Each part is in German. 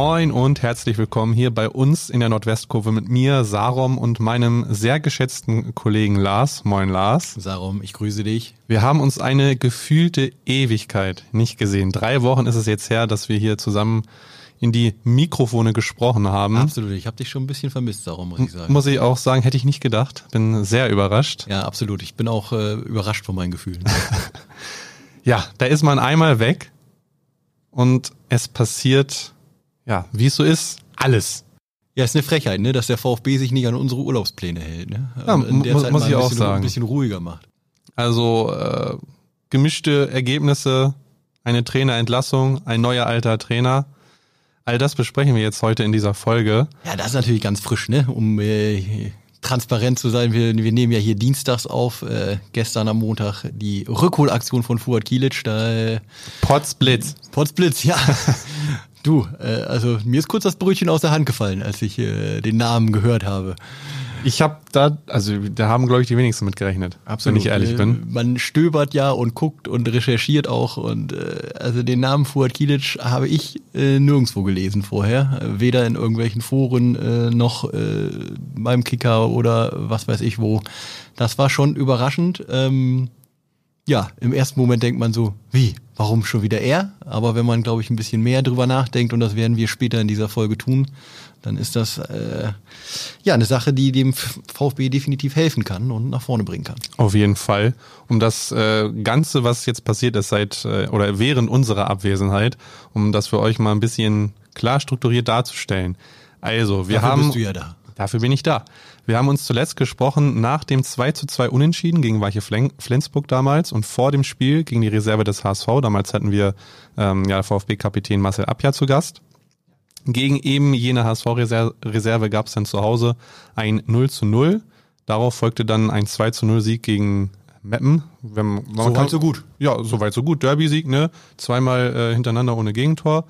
Moin und herzlich willkommen hier bei uns in der Nordwestkurve mit mir, Sarom und meinem sehr geschätzten Kollegen Lars. Moin Lars. Sarom, ich grüße dich. Wir haben uns eine gefühlte Ewigkeit nicht gesehen. Drei Wochen ist es jetzt her, dass wir hier zusammen in die Mikrofone gesprochen haben. Absolut, ich habe dich schon ein bisschen vermisst, Sarom, muss ich sagen. Muss ich auch sagen, hätte ich nicht gedacht. Bin sehr überrascht. Ja, absolut. Ich bin auch äh, überrascht von meinen Gefühlen. ja, da ist man einmal weg und es passiert ja, wie es so ist, alles. Ja, ist eine Frechheit, ne, dass der VfB sich nicht an unsere Urlaubspläne hält, ne? Ja, In der muss, Zeit muss mal ich ein auch bisschen, sagen. Ein bisschen ruhiger macht. Also äh, gemischte Ergebnisse, eine Trainerentlassung, ein neuer alter Trainer. All das besprechen wir jetzt heute in dieser Folge. Ja, das ist natürlich ganz frisch, ne? Um äh, transparent zu sein, wir, wir nehmen ja hier dienstags auf, äh, gestern am Montag die Rückholaktion von Fuad Kilic, da äh, Potzblitz. Potzblitz, ja. Du, äh, also mir ist kurz das Brötchen aus der Hand gefallen, als ich äh, den Namen gehört habe. Ich habe da, also da haben glaube ich die wenigsten mit gerechnet, wenn ich ehrlich Äh, bin. Man stöbert ja und guckt und recherchiert auch und äh, also den Namen Fuad Kilic habe ich äh, nirgendwo gelesen vorher, Äh, weder in irgendwelchen Foren äh, noch äh, beim Kicker oder was weiß ich wo. Das war schon überraschend. Ähm, ja, im ersten Moment denkt man so, wie, warum schon wieder er? Aber wenn man, glaube ich, ein bisschen mehr drüber nachdenkt, und das werden wir später in dieser Folge tun, dann ist das äh, ja eine Sache, die dem VfB definitiv helfen kann und nach vorne bringen kann. Auf jeden Fall. Um das äh, Ganze, was jetzt passiert ist seit äh, oder während unserer Abwesenheit, um das für euch mal ein bisschen klar strukturiert darzustellen. Also, wir Dafür haben bist du ja da. Dafür bin ich da. Wir haben uns zuletzt gesprochen nach dem 2 zu 2 Unentschieden gegen Weiche Flen- Flensburg damals und vor dem Spiel gegen die Reserve des HSV. Damals hatten wir ähm, ja, VfB-Kapitän Marcel Abja zu Gast. Gegen eben jene HSV-Reserve gab es dann zu Hause ein 0 zu 0. Darauf folgte dann ein 2 zu 0 Sieg gegen Meppen. Wenn, So weit, so gut. Ja, soweit so gut. Derby-Sieg, ne? Zweimal äh, hintereinander ohne Gegentor.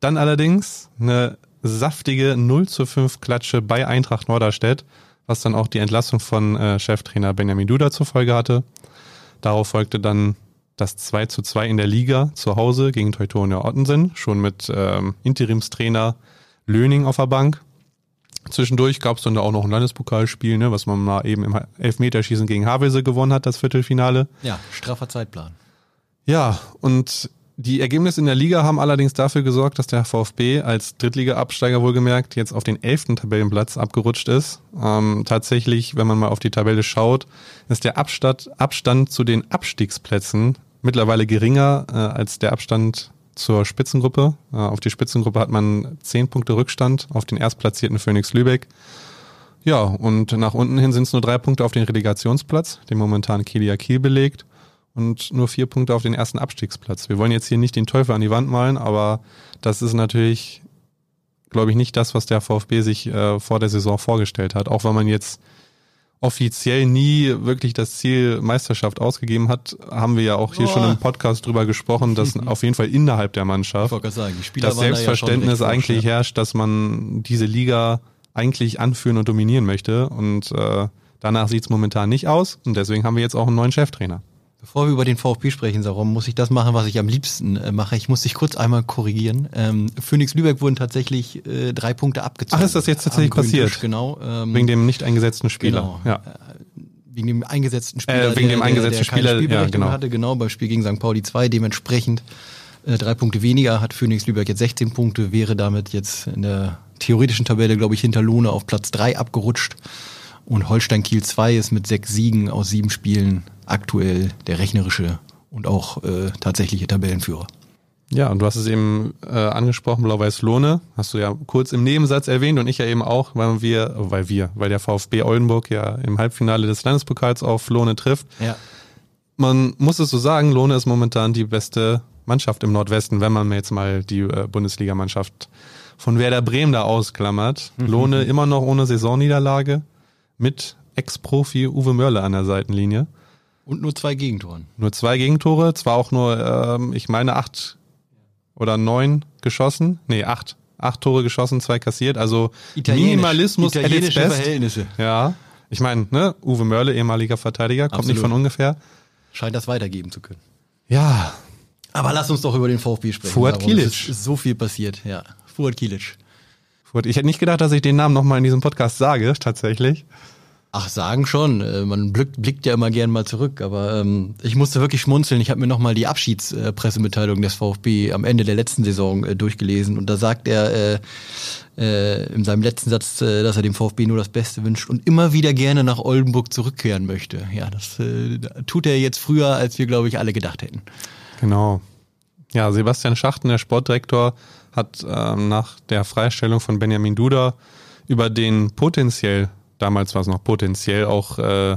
Dann allerdings eine saftige 0 zu 5 Klatsche bei Eintracht Norderstedt, was dann auch die Entlassung von äh, Cheftrainer Benjamin Duda zur Folge hatte. Darauf folgte dann das 2 zu 2 in der Liga zu Hause gegen Teutonia Ottensen, schon mit ähm, Interimstrainer Löning auf der Bank. Zwischendurch gab es dann da auch noch ein Landespokalspiel, ne, was man mal eben im Elfmeterschießen gegen Havelse gewonnen hat, das Viertelfinale. Ja, straffer Zeitplan. Ja, und die Ergebnisse in der Liga haben allerdings dafür gesorgt, dass der VfB als Drittliga-Absteiger wohlgemerkt jetzt auf den elften Tabellenplatz abgerutscht ist. Ähm, tatsächlich, wenn man mal auf die Tabelle schaut, ist der Abstand, Abstand zu den Abstiegsplätzen mittlerweile geringer äh, als der Abstand zur Spitzengruppe. Äh, auf die Spitzengruppe hat man zehn Punkte Rückstand auf den erstplatzierten Phoenix Lübeck. Ja, und nach unten hin sind es nur drei Punkte auf den Relegationsplatz, den momentan Kilia Kiel belegt und nur vier Punkte auf den ersten Abstiegsplatz. Wir wollen jetzt hier nicht den Teufel an die Wand malen, aber das ist natürlich, glaube ich, nicht das, was der VfB sich äh, vor der Saison vorgestellt hat. Auch wenn man jetzt offiziell nie wirklich das Ziel Meisterschaft ausgegeben hat, haben wir ja auch hier Oh. schon im Podcast drüber gesprochen, dass auf jeden Fall innerhalb der Mannschaft sagen, das waren da ja Selbstverständnis eigentlich forsch, ja. herrscht, dass man diese Liga eigentlich anführen und dominieren möchte. Und äh, danach sieht's momentan nicht aus. Und deswegen haben wir jetzt auch einen neuen Cheftrainer. Bevor wir über den VfB sprechen, Sarum, muss ich das machen, was ich am liebsten äh, mache. Ich muss dich kurz einmal korrigieren. Ähm, Phoenix Lübeck wurden tatsächlich äh, drei Punkte abgezogen. Ach, ist das jetzt tatsächlich passiert? Tisch, genau. Ähm, Wegen dem nicht eingesetzten Spieler. Genau. Ja. wegen dem eingesetzten Spieler, Äh, wegen dem eingesetzten der, der Spieler, ja, genau. hatte, genau, beim Spiel gegen St. Pauli 2, dementsprechend äh, drei Punkte weniger, hat Phoenix Lübeck jetzt 16 Punkte, wäre damit jetzt in der theoretischen Tabelle, glaube ich, hinter Lohne auf Platz 3 abgerutscht. Und Holstein Kiel 2 ist mit sechs Siegen aus sieben Spielen aktuell der rechnerische und auch äh, tatsächliche Tabellenführer. Ja, und du hast es eben äh, angesprochen, Blau-Weiß Lohne, hast du ja kurz im Nebensatz erwähnt und ich ja eben auch, weil wir, weil wir, weil der VfB Oldenburg ja im Halbfinale des Landespokals auf Lohne trifft. Ja. Man muss es so sagen, Lohne ist momentan die beste Mannschaft im Nordwesten, wenn man jetzt mal die äh, Bundesligamannschaft von Werder Bremen da ausklammert. Lohne immer noch ohne Saisonniederlage mit Ex-Profi Uwe Mörle an der Seitenlinie. Und nur zwei Gegentoren. Nur zwei Gegentore, zwar auch nur, ähm, ich meine, acht oder neun geschossen. Nee, acht. Acht Tore geschossen, zwei kassiert. Also Minimalismus at its italienische best. Verhältnisse. Ja. Ich meine, ne, Uwe Mörle, ehemaliger Verteidiger, kommt nicht Absolut. von ungefähr. Scheint das weitergeben zu können. Ja, Aber lass uns doch über den VfB sprechen. Fuad Kilic. Es ist so viel passiert, ja. Fuad Kilic. Ich hätte nicht gedacht, dass ich den Namen nochmal in diesem Podcast sage, tatsächlich. Ach, sagen schon. Äh, man blickt, blickt ja immer gern mal zurück, aber ähm, ich musste wirklich schmunzeln. Ich habe mir nochmal die Abschiedspressemitteilung des VfB am Ende der letzten Saison äh, durchgelesen und da sagt er äh, äh, in seinem letzten Satz, äh, dass er dem VfB nur das Beste wünscht und immer wieder gerne nach Oldenburg zurückkehren möchte. Ja, das äh, tut er jetzt früher, als wir, glaube ich, alle gedacht hätten. Genau. Ja, Sebastian Schachten, der Sportdirektor, hat ähm, nach der Freistellung von Benjamin Duda über den potenziell damals war es noch potenziell auch, äh,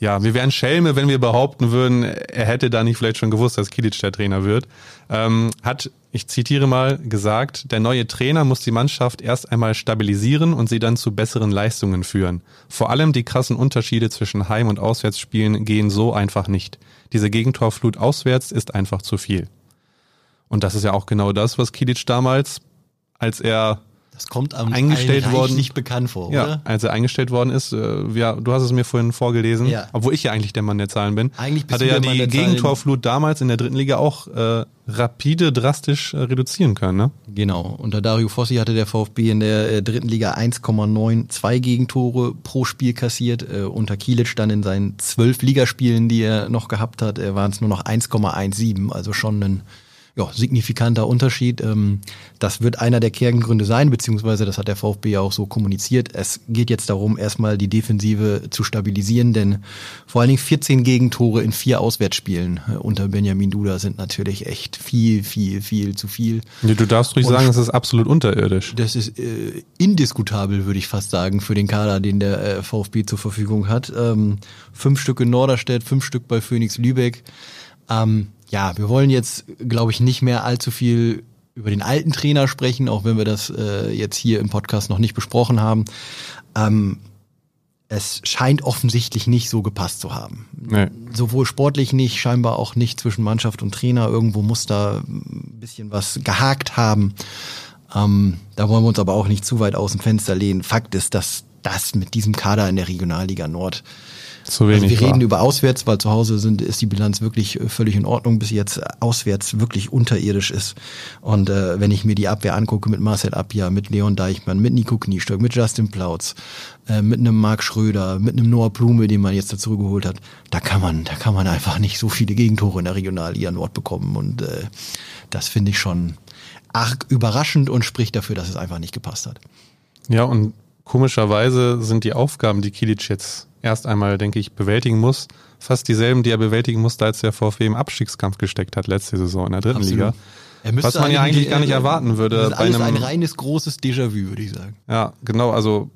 ja, wir wären Schelme, wenn wir behaupten würden, er hätte da nicht vielleicht schon gewusst, dass Kilic der Trainer wird. Ähm, hat, ich zitiere mal, gesagt, der neue Trainer muss die Mannschaft erst einmal stabilisieren und sie dann zu besseren Leistungen führen. Vor allem die krassen Unterschiede zwischen Heim- und Auswärtsspielen gehen so einfach nicht. Diese Gegentorflut auswärts ist einfach zu viel. Und das ist ja auch genau das, was Kilic damals, als er das kommt am eingestellt worden nicht bekannt vor, ja, oder? als er eingestellt worden ist, äh, ja, du hast es mir vorhin vorgelesen, ja. obwohl ich ja eigentlich der Mann der Zahlen bin. Eigentlich bist hatte ja die Gegentorflut damals in der dritten Liga auch äh, rapide, drastisch äh, reduzieren können, ne? Genau. Unter Dario Fossi hatte der VfB in der äh, dritten Liga 1,92 Gegentore pro Spiel kassiert. Äh, unter Kielic dann in seinen zwölf Ligaspielen, die er noch gehabt hat, äh, waren es nur noch 1,17, also schon ein ja, signifikanter Unterschied. Ähm, das wird einer der Kerngründe sein, beziehungsweise das hat der VfB ja auch so kommuniziert. Es geht jetzt darum, erstmal die Defensive zu stabilisieren, denn vor allen Dingen 14 Gegentore in vier Auswärtsspielen äh, unter Benjamin Duda sind natürlich echt viel, viel, viel zu viel. Nee, du darfst ruhig Und sagen, es ist absolut unterirdisch. Das ist äh, indiskutabel, würde ich fast sagen, für den Kader, den der äh, VfB zur Verfügung hat. Ähm, fünf Stück in Norderstedt, fünf Stück bei Phoenix Lübeck. Ähm, ja, wir wollen jetzt, glaube ich, nicht mehr allzu viel über den alten Trainer sprechen, auch wenn wir das äh, jetzt hier im Podcast noch nicht besprochen haben. Ähm, es scheint offensichtlich nicht so gepasst zu haben. Nee. Sowohl sportlich nicht, scheinbar auch nicht zwischen Mannschaft und Trainer. Irgendwo muss da ein bisschen was gehakt haben. Ähm, da wollen wir uns aber auch nicht zu weit aus dem Fenster lehnen. Fakt ist, dass das mit diesem Kader in der Regionalliga Nord zu wenig. Also wir reden über auswärts, weil zu Hause sind, ist die Bilanz wirklich äh, völlig in Ordnung, bis jetzt auswärts wirklich unterirdisch ist. Und äh, wenn ich mir die Abwehr angucke mit Marcel Abja, mit Leon Deichmann, mit Nico Kniestock, mit Justin Plautz, äh, mit einem Marc Schröder, mit einem Noah Blume, den man jetzt dazu geholt hat, da kann man, da kann man einfach nicht so viele Gegentore in der Regionalliga Nord bekommen. Und äh, das finde ich schon arg überraschend und spricht dafür, dass es einfach nicht gepasst hat. Ja, und komischerweise sind die Aufgaben, die Kilic jetzt erst einmal, denke ich, bewältigen muss. Fast dieselben, die er bewältigen musste, als der VfB im Abstiegskampf gesteckt hat letzte Saison in der dritten Absolut. Liga. Was man ja eigentlich gar nicht äh, erwarten würde. Das ist alles bei einem, ein reines großes Déjà-vu, würde ich sagen. Ja, genau. Also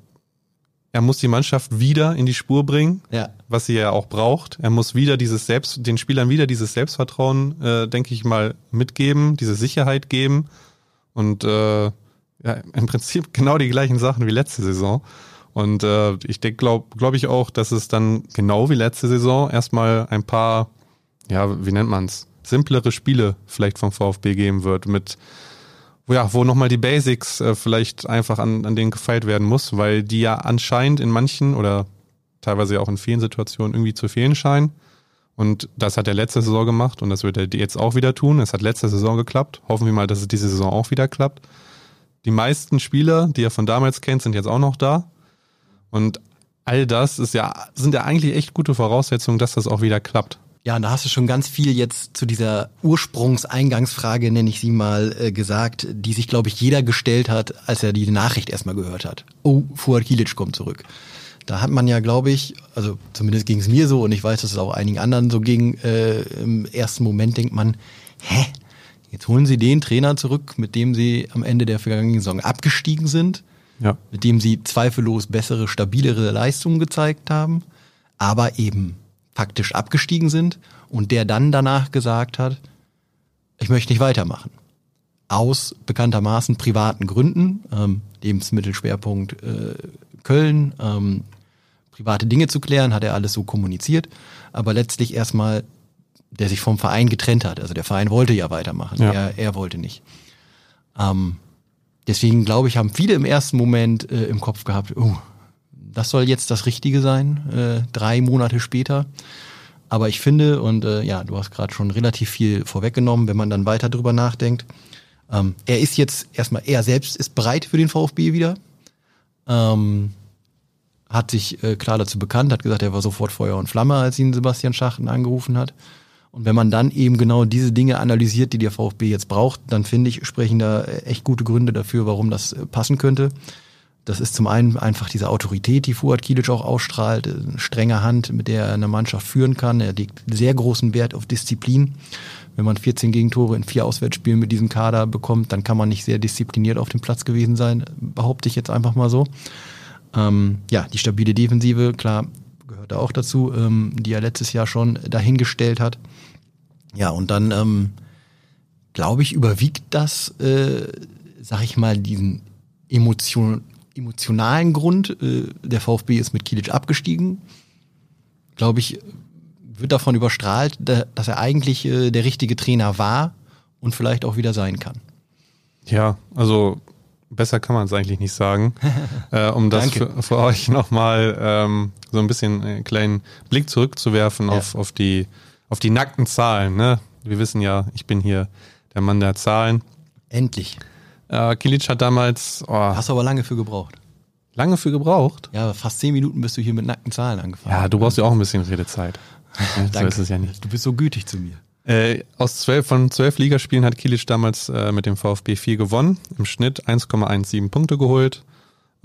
er muss die Mannschaft wieder in die Spur bringen, ja. was sie ja auch braucht. Er muss wieder dieses Selbst, den Spielern wieder dieses Selbstvertrauen, äh, denke ich mal, mitgeben, diese Sicherheit geben und äh, ja, im Prinzip genau die gleichen Sachen wie letzte Saison. Und äh, ich glaube glaub ich auch, dass es dann genau wie letzte Saison erstmal ein paar, ja, wie nennt man's, simplere Spiele vielleicht vom VfB geben wird, mit ja, wo nochmal die Basics äh, vielleicht einfach an, an denen gefeilt werden muss, weil die ja anscheinend in manchen oder teilweise auch in vielen Situationen irgendwie zu fehlen scheinen. Und das hat er letzte Saison gemacht und das wird er jetzt auch wieder tun. Es hat letzte Saison geklappt. Hoffen wir mal, dass es diese Saison auch wieder klappt. Die meisten Spieler, die er von damals kennt, sind jetzt auch noch da. Und all das ist ja, sind ja eigentlich echt gute Voraussetzungen, dass das auch wieder klappt. Ja, und da hast du schon ganz viel jetzt zu dieser Ursprungseingangsfrage, nenne ich sie mal, äh, gesagt, die sich, glaube ich, jeder gestellt hat, als er die Nachricht erstmal gehört hat. Oh, Fuad Kilic kommt zurück. Da hat man ja, glaube ich, also zumindest ging es mir so und ich weiß, dass es auch einigen anderen so ging, äh, im ersten Moment denkt man, hä? Jetzt holen sie den Trainer zurück, mit dem sie am Ende der vergangenen Saison abgestiegen sind ja. mit dem sie zweifellos bessere, stabilere Leistungen gezeigt haben, aber eben faktisch abgestiegen sind und der dann danach gesagt hat, ich möchte nicht weitermachen. Aus bekanntermaßen privaten Gründen, ähm, Lebensmittelschwerpunkt äh, Köln, ähm, private Dinge zu klären, hat er alles so kommuniziert, aber letztlich erstmal, der sich vom Verein getrennt hat. Also der Verein wollte ja weitermachen, ja. Er, er wollte nicht. Ähm, Deswegen glaube ich, haben viele im ersten Moment äh, im Kopf gehabt, oh, das soll jetzt das Richtige sein, äh, drei Monate später. Aber ich finde, und äh, ja, du hast gerade schon relativ viel vorweggenommen, wenn man dann weiter drüber nachdenkt, Ähm, er ist jetzt erstmal, er selbst ist bereit für den VfB wieder. Ähm, hat sich äh, klar dazu bekannt, hat gesagt, er war sofort Feuer und Flamme, als ihn Sebastian Schachten angerufen hat. Und wenn man dann eben genau diese Dinge analysiert, die der VfB jetzt braucht, dann finde ich, sprechen da echt gute Gründe dafür, warum das äh, passen könnte. Das ist zum einen einfach diese Autorität, die Fuad Kilic auch ausstrahlt, eine strenge Hand, mit der er eine Mannschaft führen kann. Er legt sehr großen Wert auf Disziplin. Wenn man 14 Gegentore in vier Auswärtsspielen mit diesem Kader bekommt, dann kann man nicht sehr diszipliniert auf dem Platz gewesen sein, behaupte ich jetzt einfach mal so. Ähm, ja, die stabile Defensive, klar, da auch dazu, ähm, die er letztes Jahr schon dahingestellt hat. Ja, und dann, ähm, glaube ich, überwiegt das, äh, sag ich mal, diesen Emotion, emotionalen Grund. Äh, der VfB ist mit Kilic abgestiegen. Glaube ich, wird davon überstrahlt, dass er eigentlich äh, der richtige Trainer war und vielleicht auch wieder sein kann. Ja, also besser kann man es eigentlich nicht sagen. äh, um das für, für, euch nochmal ähm, so ein bisschen einen kleinen Blick zurückzuwerfen ja. auf, auf, die, auf die nackten Zahlen. Ne? Wir wissen ja, ich bin hier der Mann der Zahlen. Endlich. Äh, Kilic hat damals. Oh, Hast du aber lange für gebraucht. Lange für gebraucht? Ja, fast zehn Minuten bist du hier mit nackten Zahlen angefangen. Ja, du brauchst ja auch ein bisschen Redezeit. so ist es ja nicht. Du bist so gütig zu mir. Äh, aus zwölf, von zwölf Ligaspielen hat Kilic damals äh, mit dem VfB 4 gewonnen, im Schnitt 1,17 Punkte geholt.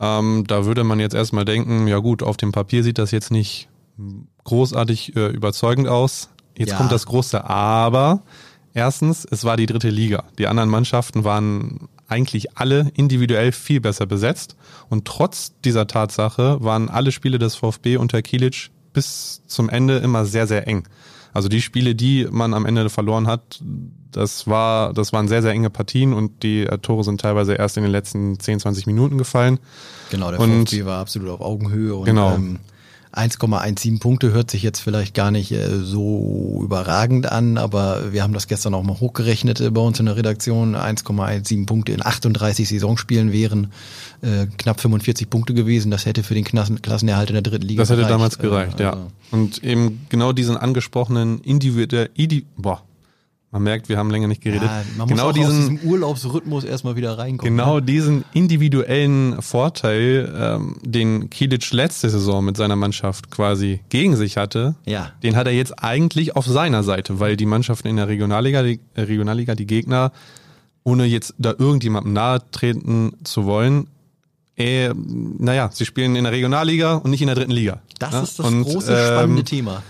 Ähm, da würde man jetzt erstmal denken, ja gut, auf dem Papier sieht das jetzt nicht großartig äh, überzeugend aus. Jetzt ja. kommt das große Aber. Erstens, es war die dritte Liga. Die anderen Mannschaften waren eigentlich alle individuell viel besser besetzt. Und trotz dieser Tatsache waren alle Spiele des VfB unter Kilic bis zum Ende immer sehr, sehr eng. Also die Spiele, die man am Ende verloren hat, das war, das waren sehr, sehr enge Partien und die äh, Tore sind teilweise erst in den letzten 10, 20 Minuten gefallen. Genau, der und, VfB war absolut auf Augenhöhe und genau. ähm, 1,17 Punkte hört sich jetzt vielleicht gar nicht äh, so überragend an, aber wir haben das gestern auch mal hochgerechnet äh, bei uns in der Redaktion. 1,17 Punkte in 38 Saisonspielen wären äh, knapp 45 Punkte gewesen. Das hätte für den Klassen Klassenerhalt in der dritten Liga Das hätte gereicht. damals gereicht, ja. Also Und eben genau diesen angesprochenen individuell, boah, man merkt, wir haben länger nicht geredet. Ja, man genau muss diesen, Urlaubsrhythmus erstmal wieder reinkommen. Genau ne? diesen individuellen Vorteil, ähm, den Kilic letzte Saison mit seiner Mannschaft quasi gegen sich hatte, ja. den hat er jetzt eigentlich auf seiner Seite, weil die Mannschaften in der Regionalliga, die, Regionalliga, die Gegner, ohne jetzt da irgendjemandem nahe treten zu wollen, äh, naja, sie spielen in der Regionalliga und nicht in der dritten Liga. Das ja? ist das und, große, spannende ähm, Thema.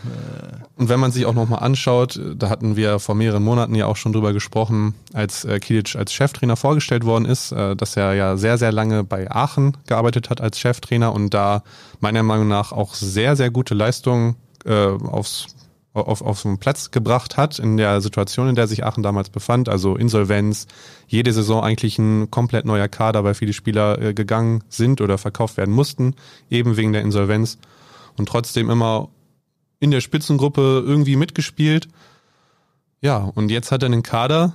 Und wenn man sich auch nochmal anschaut, da hatten wir vor mehreren Monaten ja auch schon drüber gesprochen, als äh, Kilic als Cheftrainer vorgestellt worden ist, äh, dass er ja sehr, sehr lange bei Aachen gearbeitet hat als Cheftrainer und da meiner Meinung nach auch sehr, sehr gute Leistungen äh, aufs auf, auf den Platz gebracht hat in der Situation, in der sich Aachen damals befand, also Insolvenz, jede Saison eigentlich ein komplett neuer Kader, weil viele Spieler äh, gegangen sind oder verkauft werden mussten, eben wegen der Insolvenz. Und trotzdem immer in der Spitzengruppe irgendwie mitgespielt. Ja, und jetzt hat er einen Kader,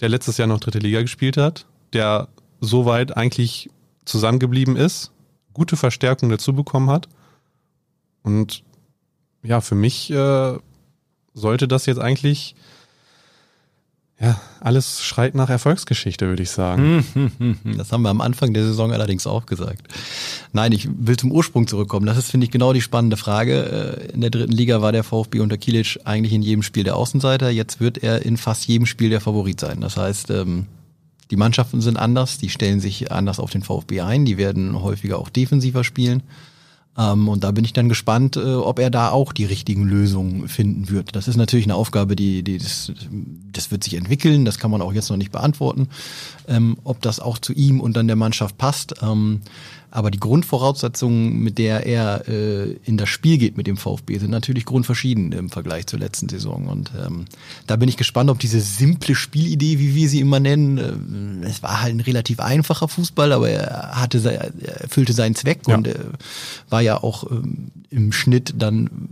der letztes Jahr noch dritte Liga gespielt hat, der soweit eigentlich zusammengeblieben ist, gute Verstärkung dazu bekommen hat. Und ja, für mich äh, sollte das jetzt eigentlich ja, alles schreit nach Erfolgsgeschichte, würde ich sagen. Das haben wir am Anfang der Saison allerdings auch gesagt. Nein, ich will zum Ursprung zurückkommen. Das ist, finde ich, genau die spannende Frage. Äh, in der dritten Liga war der VfB unter Kilic eigentlich in jedem Spiel der Außenseiter. Jetzt wird er in fast jedem Spiel der Favorit sein. Das heißt, ähm, die Mannschaften sind anders, die stellen sich anders auf den VfB ein, die werden häufiger auch defensiver spielen. Ähm, und da bin ich dann gespannt, äh, ob er da auch die richtigen Lösungen finden wird. Das ist natürlich eine Aufgabe, die, die das, das wird sich entwickeln, das kann man auch jetzt noch nicht beantworten, ähm, ob das auch zu ihm und dann der Mannschaft passt. Ähm, aber die Grundvoraussetzungen, mit der er äh, in das Spiel geht mit dem VfB, sind natürlich grundverschieden im Vergleich zur letzten Saison. Und ähm, da bin ich gespannt, ob diese simple Spielidee, wie wir sie immer nennen, äh, es war halt ein relativ einfacher Fußball, aber er hatte, er erfüllte seinen Zweck ja. und äh, war ja auch ähm, im Schnitt dann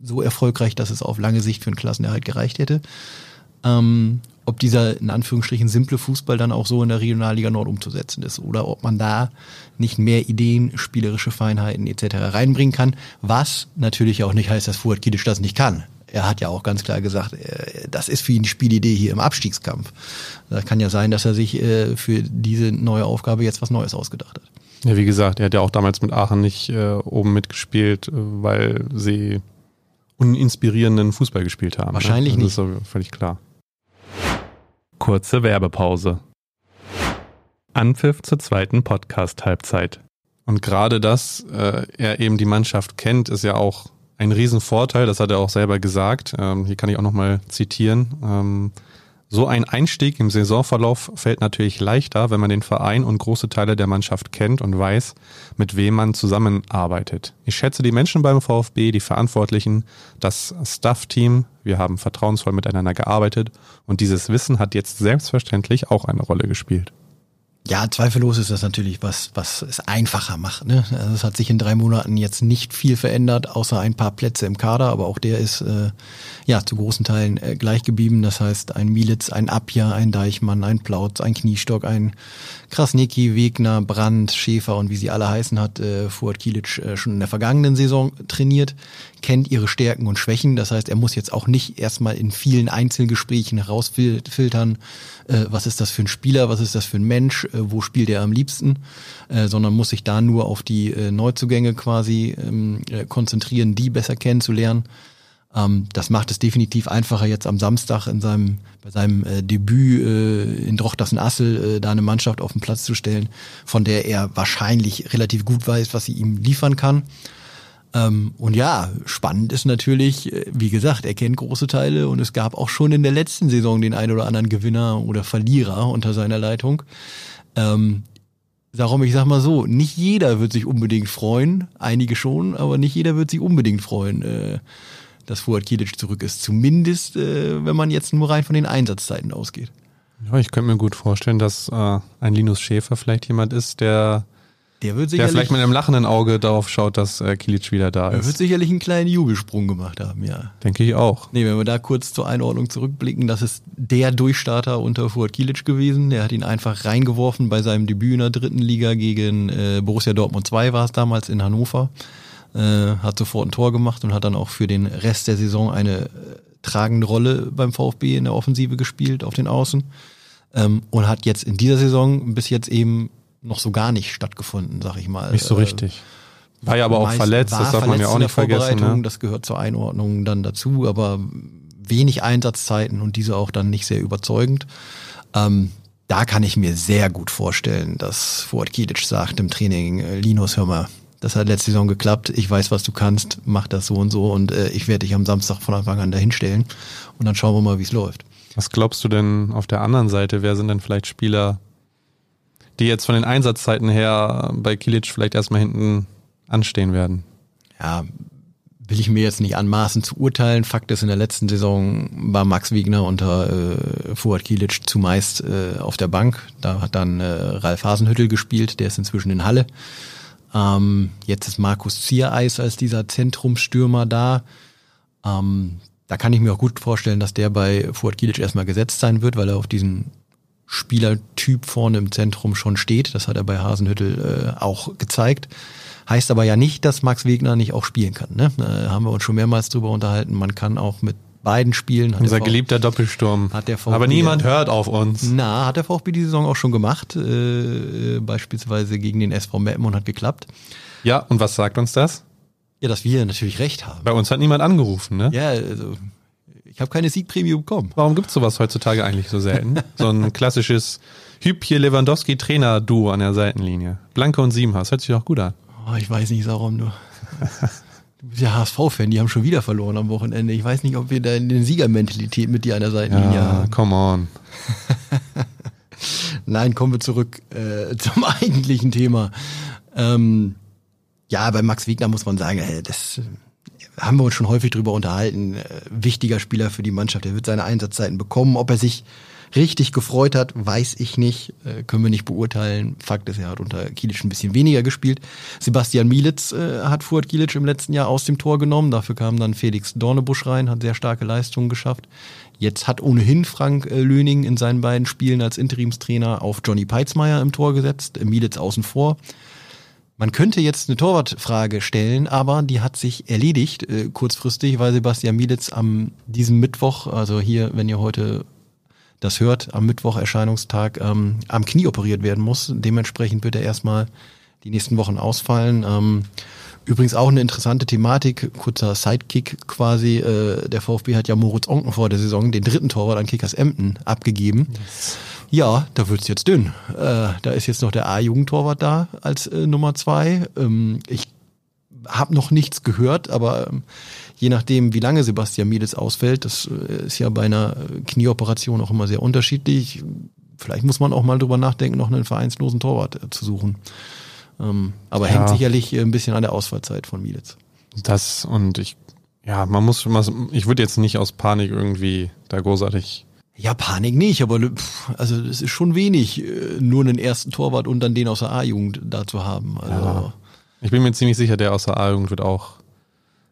so erfolgreich, dass es auf lange Sicht für einen Klassenerhalt gereicht hätte. Ähm, ob dieser in Anführungsstrichen simple Fußball dann auch so in der Regionalliga Nord umzusetzen ist oder ob man da nicht mehr Ideen, spielerische Feinheiten etc. reinbringen kann, was natürlich auch nicht heißt, dass Fuad Kilic das nicht kann. er hat ja auch ganz klar gesagt, äh, das ist für ihn die Spielidee hier im Abstiegskampf. Da kann ja sein, dass er sich äh, für diese neue Aufgabe jetzt was Neues ausgedacht hat. Ja, wie gesagt, er hat ja auch damals mit Aachen nicht äh, oben mitgespielt, weil sie uninspirierenden Fußball gespielt haben. Ne? Wahrscheinlich ne? das nicht. Das ist völlig klar. Kurze Werbepause. Anpfiff zur zweiten Podcast-Halbzeit. Und gerade dass äh, er eben die Mannschaft kennt, ist ja auch ein Riesenvorteil. Das hat er auch selber gesagt. Ähm, hier kann ich auch nochmal zitieren. Ähm, so ein Einstieg im Saisonverlauf fällt natürlich leichter, wenn man den Verein und große Teile der Mannschaft kennt und weiß, mit wem man zusammenarbeitet. Ich schätze die Menschen beim VfB, die Verantwortlichen, das Staff-Team. Wir haben vertrauensvoll miteinander gearbeitet und dieses Wissen hat jetzt selbstverständlich auch eine Rolle gespielt. Ja, zweifellos ist das natürlich was, was es einfacher macht. Ne? Also es hat sich in drei Monaten jetzt nicht viel verändert, außer ein paar Plätze im Kader, aber auch der ist äh, ja zu großen Teilen äh, gleich geblieben. Das heißt, ein Militz, ein Abja, ein Deichmann, ein Plautz, ein Kniestock, ein Krasnicki, Wegner, Brandt, Schäfer und wie sie alle heißen, hat äh, Fuad Kilic äh, schon in der vergangenen Saison trainiert, kennt ihre Stärken und Schwächen. Das heißt, er muss jetzt auch nicht erstmal in vielen Einzelgesprächen herausfiltern, äh, was ist das für ein Spieler, was ist das für ein Mensch, äh, wo spielt er am liebsten, äh, sondern muss sich da nur auf die äh, Neuzugänge quasi ähm, äh, konzentrieren, die besser kennenzulernen. Ähm, das macht es definitiv einfacher jetzt am Samstag in seinem, bei seinem äh, Debüt äh, in Drochtersen-Assel äh, da eine Mannschaft auf den Platz zu stellen, von der er wahrscheinlich relativ gut weiß, was sie ihm liefern kann. Ähm, und ja, spannend ist natürlich, äh, wie gesagt, er kennt große Teile und es gab auch schon in der letzten Saison den einen oder anderen Gewinner oder Verlierer unter seiner Leitung. Ähm, Darum, ich sag mal so, nicht jeder wird sich unbedingt freuen, einige schon, aber nicht jeder wird sich unbedingt freuen, äh, dass Fuad Kilic zurück ist. Zumindest, äh, wenn man jetzt nur rein von den Einsatzzeiten ausgeht. Ja, ich könnte mir gut vorstellen, dass äh, ein Linus Schäfer vielleicht jemand ist, der der wird sicherlich. Der vielleicht mit einem lachenden Auge darauf schaut, dass äh, Kilic wieder da ist. Er wird sicherlich einen kleinen Jubelsprung gemacht haben, ja. Denke ich auch. Nee, wenn wir da kurz zur Einordnung zurückblicken, das ist der Durchstarter unter Fuad Kilic gewesen. Der hat ihn einfach reingeworfen bei seinem Debüt in der dritten Liga gegen äh, Borussia Dortmund 2 war es damals in Hannover. Äh, hat sofort ein Tor gemacht und hat dann auch für den Rest der Saison eine äh, tragende Rolle beim VfB in der Offensive gespielt auf den Außen. Ähm, und hat jetzt in dieser Saison bis jetzt eben noch so gar nicht stattgefunden, sag ich mal. Nicht so äh, richtig. War ja aber auch verletzt, das darf man ja auch nicht vergessen. Ne? Das gehört zur Einordnung dann dazu, aber wenig Einsatzzeiten und diese auch dann nicht sehr überzeugend. Ähm, da kann ich mir sehr gut vorstellen, dass Fuad Kilic sagt im Training, äh, Linus, hör mal, das hat letzte Saison geklappt, ich weiß, was du kannst, mach das so und so und äh, ich werde dich am Samstag von Anfang an dahinstellen und dann schauen wir mal, wie es läuft. Was glaubst du denn auf der anderen Seite? Wer sind denn vielleicht Spieler, die jetzt von den Einsatzzeiten her bei Kilic vielleicht erstmal hinten anstehen werden. Ja, will ich mir jetzt nicht anmaßen zu urteilen. Fakt ist, in der letzten Saison war Max Wegner unter äh, Fuad Kilic zumeist äh, auf der Bank. Da hat dann äh, Ralf Hasenhüttel gespielt, der ist inzwischen in Halle. Ähm, jetzt ist Markus Ziereis als dieser Zentrumstürmer da. Ähm, da kann ich mir auch gut vorstellen, dass der bei Fuad Kilic erstmal gesetzt sein wird, weil er auf diesen Spielertyp vorne im Zentrum schon steht. Das hat er bei Hasenhüttel äh, auch gezeigt. Heißt aber ja nicht, dass Max Wegner nicht auch spielen kann. Ne? Äh, haben wir uns schon mehrmals drüber unterhalten. Man kann auch mit beiden Spielen. Unser geliebter Doppelsturm. Hat der VfB, aber niemand hört auf uns. Na, hat der VfB die Saison auch schon gemacht. Äh, beispielsweise gegen den SV Meppen und hat geklappt. Ja, und was sagt uns das? Ja, dass wir natürlich recht haben. Bei uns hat niemand angerufen, ne? Ja, also ich habe keine Siegprämie bekommen. Warum gibt's sowas heutzutage eigentlich so selten? so ein klassisches Hübje Lewandowski-Trainer-Duo an der Seitenlinie. Blanke und Siebenhaus, hört sich auch gut an. Oh, ich weiß nicht, warum du. Du bist ja HSV-Fan, die haben schon wieder verloren am Wochenende. Ich weiß nicht, ob wir da in den Siegermentalität mit dir an der Seitenlinie ja, haben. come on. Nein, kommen wir zurück äh, zum eigentlichen Thema. Ähm, ja, bei Max Wegner muss man sagen, äh, das haben wir uns schon häufig drüber unterhalten. Äh, wichtiger Spieler für die Mannschaft. Er wird seine Einsatzzeiten bekommen. Ob er sich richtig gefreut hat, weiß ich nicht. Äh, können wir nicht beurteilen. Fakt ist, er hat unter Kilic ein bisschen weniger gespielt. Sebastian Mielitz äh, hat Fuad Kilic im letzten Jahr aus dem Tor genommen. Dafür kam dann Felix Dornebusch rein, hat sehr starke Leistungen geschafft. Jetzt hat ohnehin Frank Löning in seinen beiden Spielen als Interimstrainer auf Johnny Peitzmeier im Tor gesetzt. Mielitz außen vor Man könnte jetzt eine Torwartfrage stellen, aber die hat sich erledigt äh, kurzfristig, weil Sebastian Mielitz am diesem Mittwoch, also hier, wenn ihr heute das hört, am Mittwoch Erscheinungstag ähm, am Knie operiert werden muss. Dementsprechend wird er erstmal die nächsten Wochen ausfallen. Ähm, übrigens auch eine interessante Thematik, kurzer Sidekick quasi. Äh, der VfB hat ja Moritz Onken vor der Saison den dritten Torwart an Kickers Emden abgegeben. Yes. Ja, da wird's jetzt dünn. Äh, da ist jetzt noch der A-Jugendtorwart da als äh, Nummer zwei. Ähm, ich habe noch nichts gehört, aber ähm, je nachdem, wie lange Sebastian Mielitz ausfällt, das äh, ist ja bei einer Knieoperation auch immer sehr unterschiedlich. Vielleicht muss man auch mal drüber nachdenken, noch einen vereinslosen Torwart äh, zu suchen. Ähm, aber ja. hängt sicherlich ein bisschen an der Ausfallzeit von Mielitz. Das und ich, ja, man muss, ich würde jetzt nicht aus Panik irgendwie da großartig ja, Panik nicht, aber pff, also es ist schon wenig, äh, nur einen ersten Torwart und dann den aus der A-Jugend da zu haben. Also ja. Ich bin mir ziemlich sicher, der aus der A-Jugend wird auch,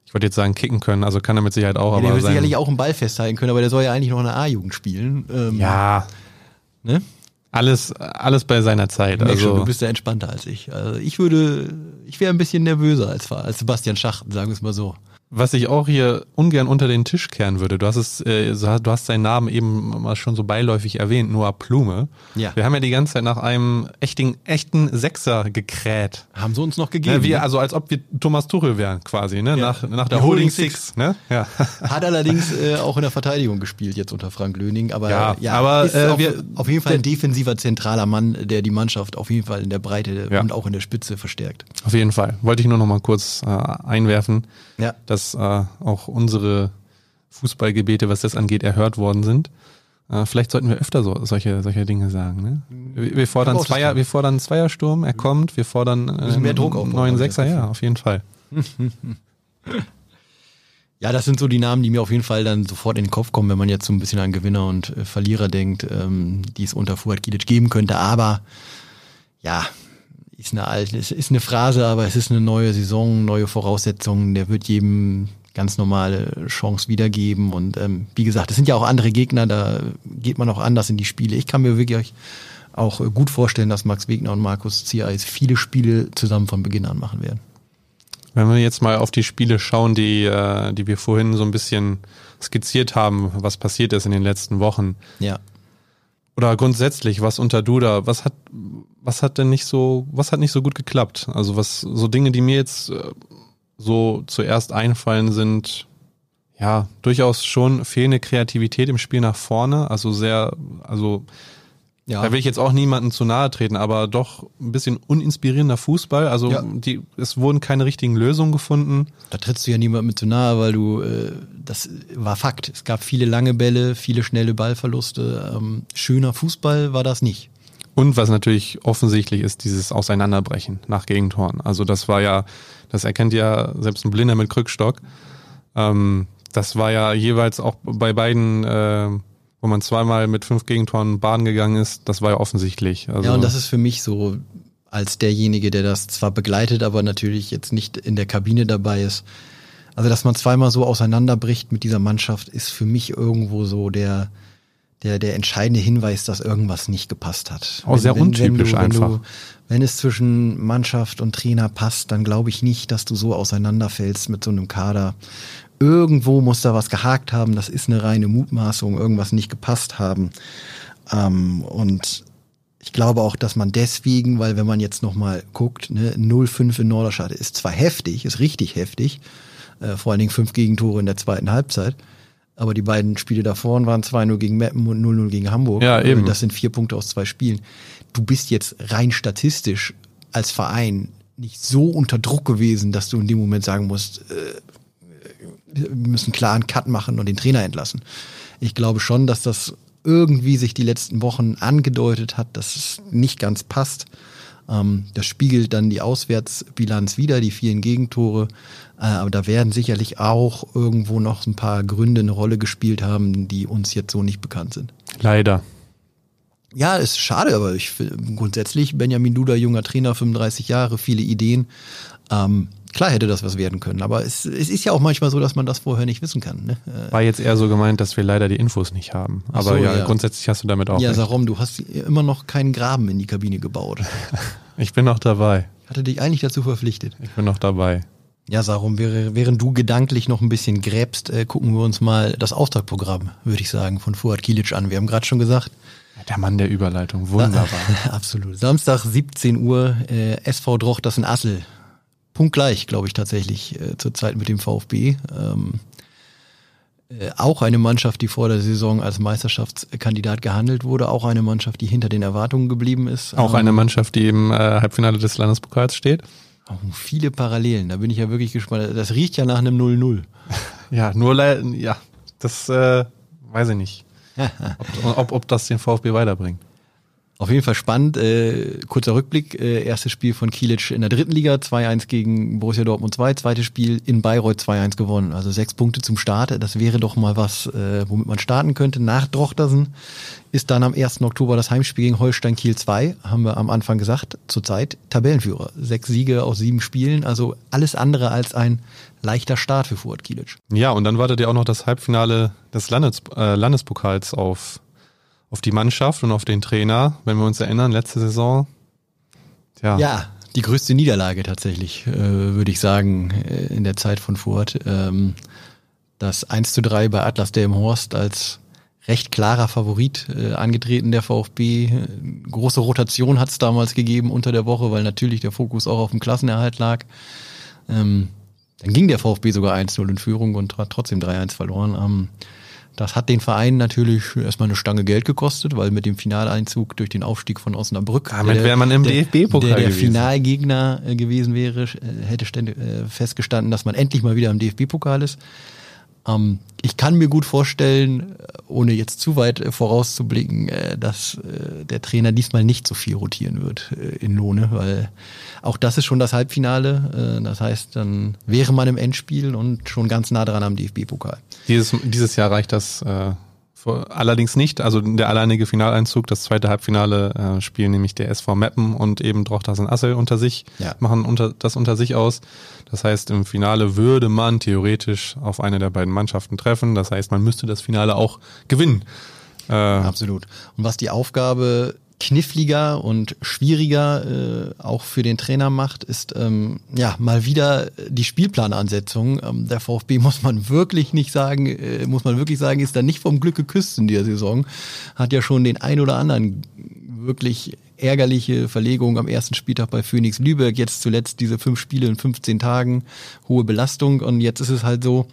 ich wollte jetzt sagen, kicken können, also kann er mit Sicherheit auch. Ja, aber der wird sicherlich auch einen Ball festhalten können, aber der soll ja eigentlich noch eine A-Jugend spielen. Ähm, ja. Ne? Alles, alles bei seiner Zeit. Also schon, du bist ja entspannter als ich. Also ich würde, ich wäre ein bisschen nervöser als, als Sebastian Schachten, sagen wir es mal so. Was ich auch hier ungern unter den Tisch kehren würde, du hast es, äh, du hast seinen Namen eben mal schon so beiläufig erwähnt, Noah Plume. Ja. Wir haben ja die ganze Zeit nach einem echten, echten Sechser gekräht. Haben sie uns noch gegeben. Ja, wir, also als ob wir Thomas Tuchel wären, quasi, ne? Ja. Nach, nach der Holding, Holding Six. Six. ne? Ja. Hat allerdings äh, auch in der Verteidigung gespielt jetzt unter Frank Löning, aber ja, ja aber ist äh, auf, wir, auf jeden Fall ein defensiver zentraler Mann, der die Mannschaft auf jeden Fall in der Breite ja. und auch in der Spitze verstärkt. Auf jeden Fall. Wollte ich nur noch mal kurz äh, einwerfen. Ja. Dass äh, auch unsere Fußballgebete, was das angeht, erhört worden sind. Äh, vielleicht sollten wir öfter so, solche, solche Dinge sagen. Ne? Wir, wir fordern Zweier, wir fordern Zweiersturm, er kommt, wir fordern äh, mehr Druck auf neuen Sechser, ja, auf jeden Fall. Ja, das sind so die Namen, die mir auf jeden Fall dann sofort in den Kopf kommen, wenn man jetzt so ein bisschen an Gewinner und äh, Verlierer denkt, ähm, die es unter Fuad Kilic geben könnte. Aber ja, ist eine alte, ist, ist eine Phrase, aber es ist eine neue Saison, neue Voraussetzungen. Der wird jedem ganz normale Chance wiedergeben. Und ähm, wie gesagt, es sind ja auch andere Gegner, da geht man auch anders in die Spiele. Ich kann mir wirklich auch gut vorstellen, dass Max Wegner und Markus Ziereis viele Spiele zusammen von Beginn an machen werden. Wenn wir jetzt mal auf die Spiele schauen, die, äh, die wir vorhin so ein bisschen skizziert haben, was passiert ist in den letzten Wochen. Ja. Oder grundsätzlich, was unter Duda, was hat, was hat denn nicht so, was hat nicht so gut geklappt? Also was, so Dinge, die mir jetzt äh, so zuerst einfallen, sind ja durchaus schon fehlende Kreativität im Spiel nach vorne. Also sehr, also ja. Da will ich jetzt auch niemanden zu nahe treten, aber doch ein bisschen uninspirierender Fußball. Also ja. die, es wurden keine richtigen Lösungen gefunden. Da trittst du ja niemandem mit zu nahe, weil du, äh, das war Fakt. Es gab viele lange Bälle, viele schnelle Ballverluste. Ähm, schöner Fußball war das nicht. Und was natürlich offensichtlich ist, dieses Auseinanderbrechen nach Gegentoren. Also das war ja, das erkennt ja selbst ein Blinder mit Krückstock. Ähm, das war ja jeweils auch bei beiden, äh, wo man zweimal mit fünf Gegentoren baden gegangen ist, das war ja offensichtlich. Also ja, und das ist für mich so als derjenige, der das zwar begleitet, aber natürlich jetzt nicht in der Kabine dabei ist. Also, dass man zweimal so auseinanderbricht mit dieser Mannschaft, ist für mich irgendwo so der, der, der entscheidende Hinweis, dass irgendwas nicht gepasst hat. Auch wenn, sehr untypisch wenn du, einfach. Wenn, du, wenn es zwischen Mannschaft und Trainer passt, dann glaube ich nicht, dass du so auseinanderfällst mit so einem Kader. Irgendwo muss da was gehakt haben, das ist eine reine Mutmaßung, irgendwas nicht gepasst haben. Ähm, und ich glaube auch, dass man deswegen, weil wenn man jetzt nochmal guckt, ne, 0-5 in Norderstadt ist zwar heftig, ist richtig heftig, äh, vor allen Dingen fünf Gegentore in der zweiten Halbzeit, aber die beiden Spiele davor waren 2-0 gegen Meppen und 0-0 gegen Hamburg. Ja, eben. Das sind vier Punkte aus zwei Spielen. Du bist jetzt rein statistisch als Verein nicht so unter Druck gewesen, dass du in dem Moment sagen musst, äh, wir müssen klar einen Cut machen und den Trainer entlassen. Ich glaube schon, dass das irgendwie sich die letzten Wochen angedeutet hat, dass es nicht ganz passt. Ähm, das spiegelt dann die Auswärtsbilanz wieder, die vielen Gegentore. Äh, aber da werden sicherlich auch irgendwo noch ein paar Gründe eine Rolle gespielt haben, die uns jetzt so nicht bekannt sind. Leider. Ja, ist schade, aber ich finde grundsätzlich Benjamin Duda, junger Trainer, 35 Jahre, viele Ideen. Ähm, klar hätte das was werden können, aber es, es ist ja auch manchmal so, dass man das vorher nicht wissen kann. Ne? Äh, War jetzt eher so gemeint, dass wir leider die Infos nicht haben. Aber so, ja, ja, grundsätzlich hast du damit auch. Ja, Sarom, du hast immer noch keinen Graben in die Kabine gebaut. ich bin noch dabei. Hatte dich eigentlich dazu verpflichtet. Ich bin noch dabei. Ja, Sarum, während du gedanklich noch ein bisschen gräbst, äh, gucken wir uns mal das Auftaktprogramm, würde ich sagen, von Fuad Kilic an. Wir haben gerade schon gesagt. Der Mann der Überleitung, wunderbar. Absolut. Samstag 17 Uhr, äh, SV Droch, das in Assel. Punktgleich, glaube ich tatsächlich, äh, zurzeit mit dem VfB. Ähm, äh, auch eine Mannschaft, die vor der Saison als Meisterschaftskandidat gehandelt wurde, auch eine Mannschaft, die hinter den Erwartungen geblieben ist. Auch eine ähm, Mannschaft, die im äh, Halbfinale des Landespokals steht. Oh, viele Parallelen, da bin ich ja wirklich gespannt. Das riecht ja nach einem 0-0. ja, nur ja, das äh, weiß ich nicht. ob, ob, ob das den VfB weiterbringt. Auf jeden Fall spannend. Äh, kurzer Rückblick. Äh, erstes Spiel von Kielic in der dritten Liga, 2-1 gegen Borussia Dortmund 2. Zweites Spiel in Bayreuth 2-1 gewonnen. Also sechs Punkte zum Start. Das wäre doch mal was, äh, womit man starten könnte. Nach Drochtersen ist dann am 1. Oktober das Heimspiel gegen Holstein Kiel 2. Haben wir am Anfang gesagt. Zurzeit Tabellenführer. Sechs Siege aus sieben Spielen. Also alles andere als ein leichter Start für Fuad Kielic. Ja, und dann wartet ja auch noch das Halbfinale des Landes, äh, Landespokals auf auf die Mannschaft und auf den Trainer, wenn wir uns erinnern, letzte Saison. Ja, ja die größte Niederlage tatsächlich, äh, würde ich sagen, äh, in der Zeit von Furt. Ähm, das 1 zu 3 bei Atlas Delmenhorst als recht klarer Favorit äh, angetreten, der VfB. Große Rotation hat es damals gegeben unter der Woche, weil natürlich der Fokus auch auf dem Klassenerhalt lag. Ähm, dann ging der VfB sogar 1-0 in Führung und hat trotzdem 3-1 verloren. Ähm, das hat den Verein natürlich erstmal eine Stange Geld gekostet, weil mit dem Finaleinzug durch den Aufstieg von Osnabrück. Damit wäre man im DFB-Pokal der, der Finalgegner äh, gewesen wäre, äh, hätte äh, festgestanden, dass man endlich mal wieder im DFB-Pokal ist. Ähm, ich kann mir gut vorstellen, ohne jetzt zu weit vorauszublicken, dass der Trainer diesmal nicht so viel rotieren wird in Lohne, weil auch das ist schon das Halbfinale. Das heißt, dann wäre man im Endspiel und schon ganz nah dran am DFB-Pokal. Dieses, dieses Jahr reicht das äh, allerdings nicht. Also der alleinige Finaleinzug, das zweite Halbfinale äh, spielen nämlich der SV Meppen und eben Drochtersen Assel unter sich, ja. machen unter, das unter sich aus. Das heißt, im Finale würde man theoretisch auf eine der beiden Mannschaften treffen. Das heißt, man müsste das Finale auch gewinnen. Äh, Absolut. Und was die Aufgabe kniffliger und schwieriger äh, auch für den Trainer macht, ist ähm, ja mal wieder die Spielplanansetzung. Ähm, der VfB muss man wirklich nicht sagen, äh, muss man wirklich sagen, ist da nicht vom Glück geküsst in der Saison. Hat ja schon den ein oder anderen wirklich ärgerliche Verlegung am ersten Spieltag bei Phoenix Lübeck, jetzt zuletzt diese fünf Spiele in 15 Tagen, hohe Belastung und jetzt ist es halt so,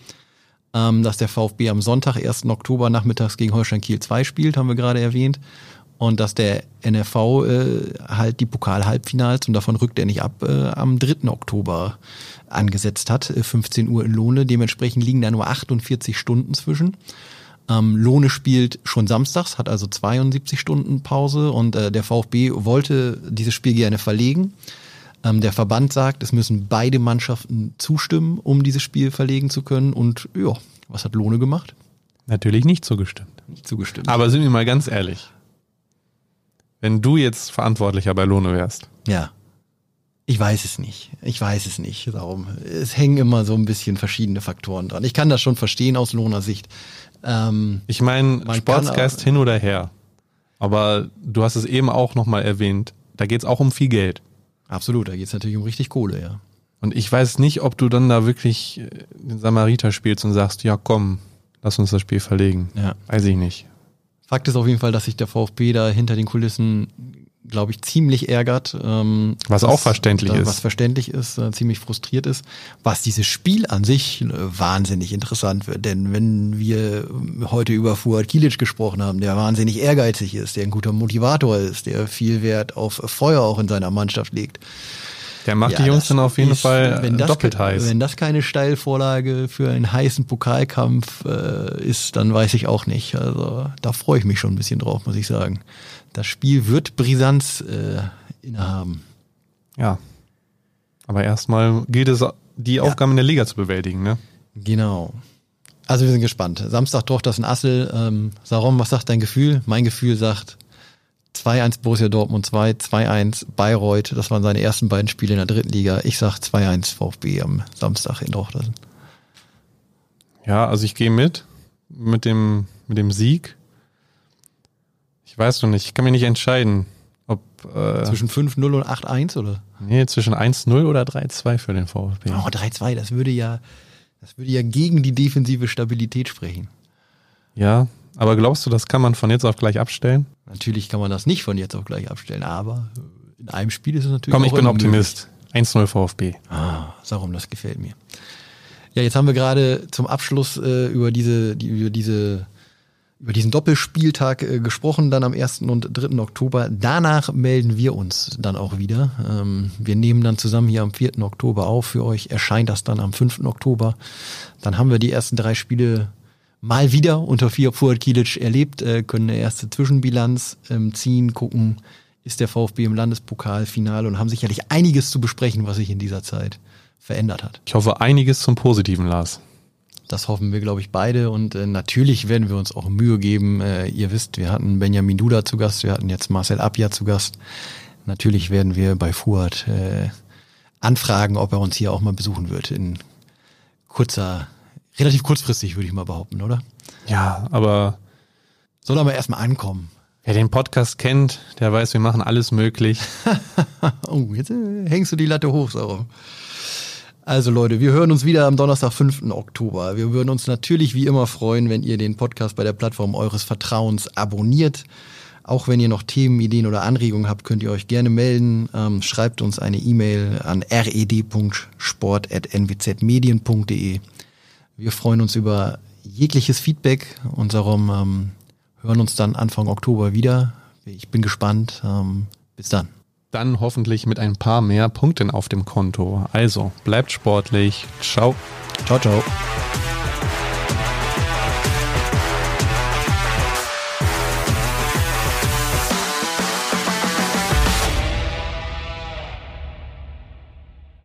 ähm, dass der VfB am Sonntag, 1. Oktober nachmittags gegen Holstein Kiel 2 spielt, haben wir gerade erwähnt und dass der NRV äh, halt die Pokal-Halbfinals und davon rückt er nicht ab äh, am 3. Oktober angesetzt hat, äh, 15 Uhr in Lohne. Dementsprechend liegen da nur 48 Stunden zwischen. Ähm, Lohne spielt schon samstags, hat also 72 Stunden Pause und äh, der VfB wollte dieses Spiel gerne verlegen. Ähm, der Verband sagt, es müssen beide Mannschaften zustimmen, um dieses Spiel verlegen zu können. Und ja, was hat Lohne gemacht? Natürlich nicht zugestimmt. Nicht zugestimmt. Aber sind wir mal ganz ehrlich wenn du jetzt Verantwortlicher bei Lohne wärst? Ja. Ich weiß es nicht. Ich weiß es nicht. Darum. Es hängen immer so ein bisschen verschiedene Faktoren dran. Ich kann das schon verstehen aus Lohner Sicht. Ähm, ich meine, Sportsgeist hin oder her. Aber du hast es eben auch nochmal erwähnt. Da geht es auch um viel Geld. Absolut, da geht es natürlich um richtig Kohle, ja. Und ich weiß nicht, ob du dann da wirklich äh, den Samariter spielst und sagst, ja komm, lass uns das Spiel verlegen. Ja. Weiß ich nicht. Fakt ist auf jeden Fall, dass sich der VfB da hinter den Kulissen, glaube ich, ziemlich ärgert. Ähm, was, was auch verständlich da, ist. Was verständlich ist, äh, ziemlich frustriert ist. Was dieses Spiel an sich äh, wahnsinnig interessant wird. Denn wenn wir heute über Fuad Kilic gesprochen haben, der wahnsinnig ehrgeizig ist, der ein guter Motivator ist, der viel Wert auf Feuer auch in seiner Mannschaft legt der macht ja, die Jungs dann auf jeden ist, Fall wenn das, doppelt heiß. Wenn das keine Steilvorlage für einen heißen Pokalkampf äh, ist, dann weiß ich auch nicht. Also da freue ich mich schon ein bisschen drauf, muss ich sagen. Das Spiel wird Brisanz äh, innehaben. Ja. Aber erstmal gilt es, die Aufgaben ja. in der Liga zu bewältigen, ne? Genau. Also wir sind gespannt. Samstag doch das in Assel. Ähm, Sarom, was sagt dein Gefühl? Mein Gefühl sagt 2-1 Borussia Dortmund 2, 2-1 Bayreuth. Das waren seine ersten beiden Spiele in der dritten Liga. Ich sag 2-1 VfB am Samstag in Drochtersen. Ja, also ich gehe mit, mit dem, mit dem Sieg. Ich weiß noch nicht, ich kann mich nicht entscheiden, ob Äh, Zwischen 5-0 und 8-1 oder? Nee, zwischen 1-0 oder 3-2 für den VfB. Oh, 3-2, das würde ja, das würde ja gegen die defensive Stabilität sprechen. Ja, aber glaubst du, das kann man von jetzt auf gleich abstellen? Natürlich kann man das nicht von jetzt auf gleich abstellen, aber in einem Spiel ist es natürlich. Komm, ich bin Optimist. 1-0 VfB. Ah, Sarum, das gefällt mir. Ja, jetzt haben wir gerade zum Abschluss äh, über diese, die, über diese, über diesen Doppelspieltag äh, gesprochen, dann am 1. und 3. Oktober. Danach melden wir uns dann auch wieder. Ähm, wir nehmen dann zusammen hier am 4. Oktober auf. Für euch erscheint das dann am 5. Oktober. Dann haben wir die ersten drei Spiele mal wieder unter vier Fuad Kilic erlebt, äh, können eine erste Zwischenbilanz ähm, ziehen, gucken, ist der VfB im Landespokalfinale und haben sicherlich einiges zu besprechen, was sich in dieser Zeit verändert hat. Ich hoffe einiges zum Positiven, Lars. Das hoffen wir, glaube ich, beide. Und äh, natürlich werden wir uns auch Mühe geben. Äh, ihr wisst, wir hatten Benjamin Duda zu Gast, wir hatten jetzt Marcel Abja zu Gast. Natürlich werden wir bei Fuad äh, anfragen, ob er uns hier auch mal besuchen wird. In kurzer, relativ kurzfristig, würde ich mal behaupten, oder? Ja, aber Soll aber erstmal ankommen. wer den Podcast kennt, der weiß, wir machen alles möglich. Oh, jetzt äh, hängst du die Latte hoch, Sauer. Also Leute, wir hören uns wieder am Donnerstag, 5. Oktober. Wir würden uns natürlich wie immer freuen, wenn ihr den Podcast bei der Plattform eures Vertrauens abonniert. Auch wenn ihr noch Themen, Ideen oder Anregungen habt, könnt ihr euch gerne melden. Ähm, schreibt uns eine E-Mail an red.sport.nwzmedien.de. Wir freuen uns über jegliches Feedback und darum ähm, hören uns dann Anfang Oktober wieder. Ich bin gespannt. Ähm, bis dann. Dann hoffentlich mit ein paar mehr Punkten auf dem Konto. Also, bleibt sportlich. Ciao. Ciao, ciao.